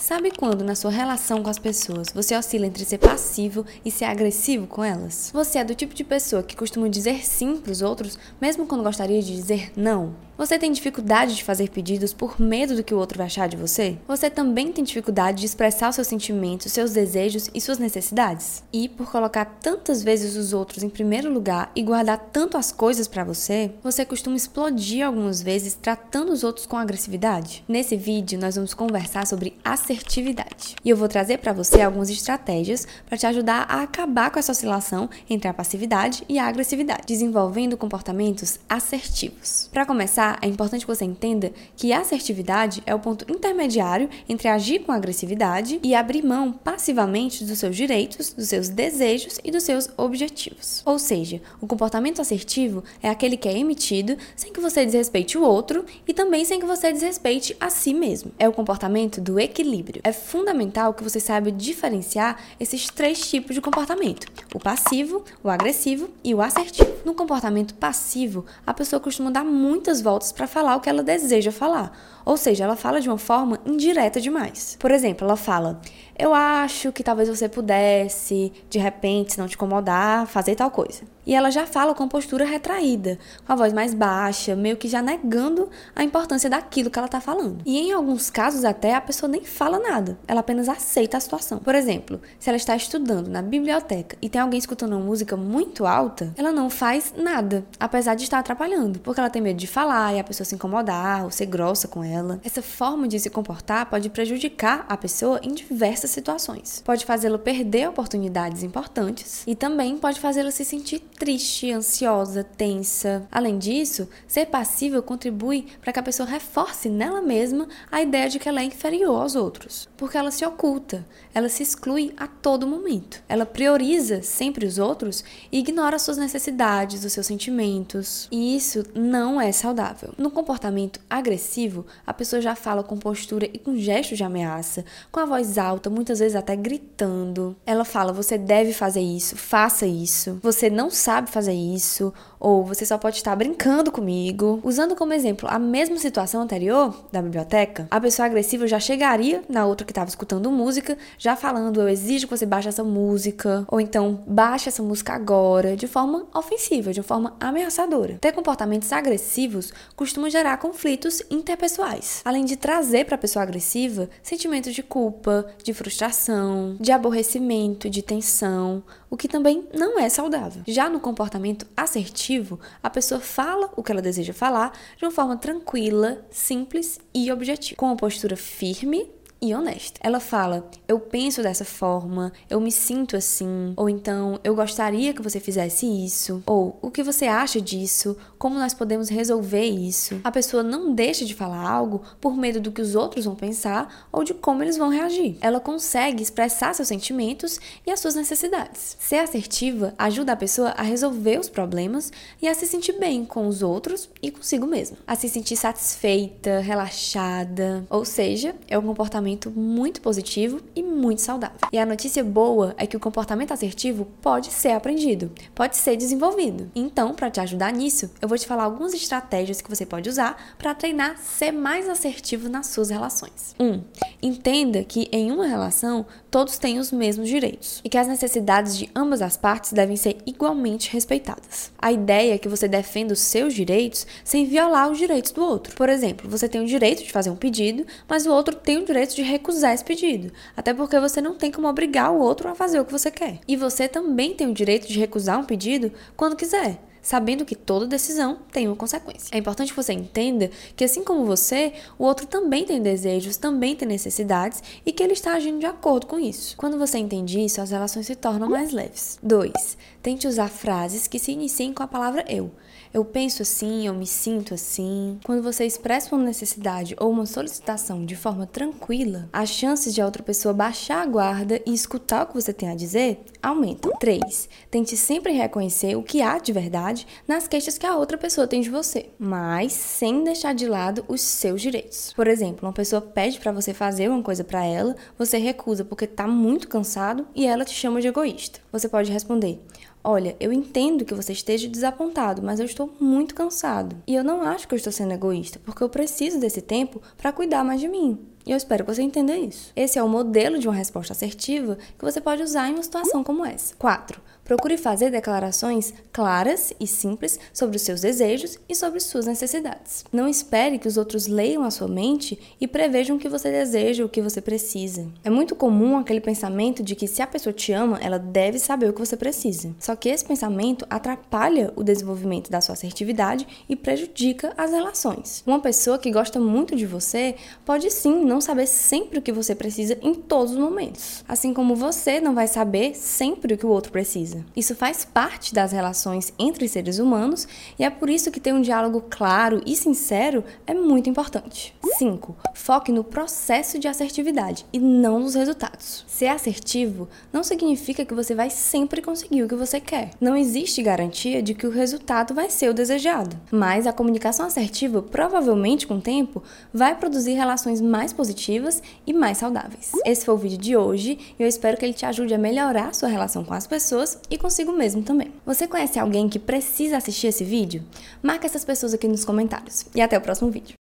Sabe quando na sua relação com as pessoas você oscila entre ser passivo e ser agressivo com elas? Você é do tipo de pessoa que costuma dizer sim para os outros, mesmo quando gostaria de dizer não? Você tem dificuldade de fazer pedidos por medo do que o outro vai achar de você? Você também tem dificuldade de expressar os seus sentimentos, seus desejos e suas necessidades? E por colocar tantas vezes os outros em primeiro lugar e guardar tanto as coisas para você, você costuma explodir algumas vezes tratando os outros com agressividade? Nesse vídeo nós vamos conversar sobre assertividade. E eu vou trazer para você algumas estratégias para te ajudar a acabar com essa oscilação entre a passividade e a agressividade, desenvolvendo comportamentos assertivos. Para começar, é importante que você entenda que a assertividade é o ponto intermediário entre agir com agressividade e abrir mão passivamente dos seus direitos, dos seus desejos e dos seus objetivos. Ou seja, o comportamento assertivo é aquele que é emitido sem que você desrespeite o outro e também sem que você desrespeite a si mesmo. É o comportamento do equilíbrio. É fundamental que você saiba diferenciar esses três tipos de comportamento: o passivo, o agressivo e o assertivo. No comportamento passivo, a pessoa costuma dar muitas voltas para falar o que ela deseja falar. Ou seja, ela fala de uma forma indireta demais. Por exemplo, ela fala: Eu acho que talvez você pudesse, de repente, se não te incomodar, fazer tal coisa. E ela já fala com postura retraída, com a voz mais baixa, meio que já negando a importância daquilo que ela está falando. E em alguns casos, até a pessoa nem fala nada, ela apenas aceita a situação. Por exemplo, se ela está estudando na biblioteca e tem alguém escutando uma música muito alta, ela não faz nada, apesar de estar atrapalhando, porque ela tem medo de falar e a pessoa se incomodar ou ser grossa com ela. Essa forma de se comportar pode prejudicar a pessoa em diversas situações. Pode fazê-la perder oportunidades importantes e também pode fazê-la se sentir triste, ansiosa, tensa. Além disso, ser passível contribui para que a pessoa reforce nela mesma a ideia de que ela é inferior aos outros, porque ela se oculta, ela se exclui a todo momento. Ela prioriza sempre os outros e ignora suas necessidades, os seus sentimentos. E isso não é saudável. No comportamento agressivo, a pessoa já fala com postura e com gestos de ameaça, com a voz alta, muitas vezes até gritando. Ela fala: "Você deve fazer isso, faça isso. Você não sabe fazer isso, ou você só pode estar brincando comigo. Usando como exemplo a mesma situação anterior da biblioteca, a pessoa agressiva já chegaria na outra que estava escutando música, já falando: Eu exijo que você baixe essa música, ou então baixe essa música agora, de forma ofensiva, de forma ameaçadora. Ter comportamentos agressivos costuma gerar conflitos interpessoais, além de trazer para a pessoa agressiva sentimentos de culpa, de frustração, de aborrecimento, de tensão, o que também não é saudável. Já no comportamento assertivo, a pessoa fala o que ela deseja falar de uma forma tranquila, simples e objetiva, com uma postura firme e honesta. Ela fala: Eu penso dessa forma, eu me sinto assim, ou então eu gostaria que você fizesse isso, ou o que você acha disso, como nós podemos resolver isso. A pessoa não deixa de falar algo por medo do que os outros vão pensar ou de como eles vão reagir. Ela consegue expressar seus sentimentos e as suas necessidades. Ser assertiva ajuda a pessoa a resolver os problemas e a se sentir bem com os outros e consigo mesma, a se sentir satisfeita, relaxada, ou seja, é um comportamento comportamento muito positivo e muito saudável. E a notícia boa é que o comportamento assertivo pode ser aprendido, pode ser desenvolvido. Então, para te ajudar nisso, eu vou te falar algumas estratégias que você pode usar para treinar ser mais assertivo nas suas relações. 1. Um, entenda que em uma relação todos têm os mesmos direitos e que as necessidades de ambas as partes devem ser igualmente respeitadas. A ideia é que você defenda os seus direitos sem violar os direitos do outro. Por exemplo, você tem o direito de fazer um pedido, mas o outro tem o direito de de recusar esse pedido, até porque você não tem como obrigar o outro a fazer o que você quer. E você também tem o direito de recusar um pedido quando quiser sabendo que toda decisão tem uma consequência. É importante que você entenda que, assim como você, o outro também tem desejos, também tem necessidades e que ele está agindo de acordo com isso. Quando você entende isso, as relações se tornam mais leves. 2. Tente usar frases que se iniciem com a palavra eu. Eu penso assim, eu me sinto assim. Quando você expressa uma necessidade ou uma solicitação de forma tranquila, as chances de a outra pessoa baixar a guarda e escutar o que você tem a dizer aumentam. 3. Tente sempre reconhecer o que há de verdade nas queixas que a outra pessoa tem de você, mas sem deixar de lado os seus direitos. Por exemplo, uma pessoa pede para você fazer uma coisa para ela, você recusa porque está muito cansado e ela te chama de egoísta. Você pode responder: Olha, eu entendo que você esteja desapontado, mas eu estou muito cansado. E eu não acho que eu estou sendo egoísta, porque eu preciso desse tempo para cuidar mais de mim. E eu espero que você entenda isso. Esse é o modelo de uma resposta assertiva que você pode usar em uma situação como essa. 4. Procure fazer declarações claras e simples sobre os seus desejos e sobre suas necessidades. Não espere que os outros leiam a sua mente e prevejam o que você deseja, o que você precisa. É muito comum aquele pensamento de que se a pessoa te ama, ela deve saber o que você precisa. Só que esse pensamento atrapalha o desenvolvimento da sua assertividade e prejudica as relações. Uma pessoa que gosta muito de você pode sim não saber sempre o que você precisa em todos os momentos, assim como você não vai saber sempre o que o outro precisa. Isso faz parte das relações entre seres humanos e é por isso que ter um diálogo claro e sincero é muito importante. 5. Foque no processo de assertividade e não nos resultados. Ser assertivo não significa que você vai sempre conseguir o que você quer. Não existe garantia de que o resultado vai ser o desejado, mas a comunicação assertiva provavelmente com o tempo vai produzir relações mais positivas e mais saudáveis. Esse foi o vídeo de hoje e eu espero que ele te ajude a melhorar sua relação com as pessoas e consigo mesmo também. Você conhece alguém que precisa assistir esse vídeo? Marca essas pessoas aqui nos comentários. E até o próximo vídeo.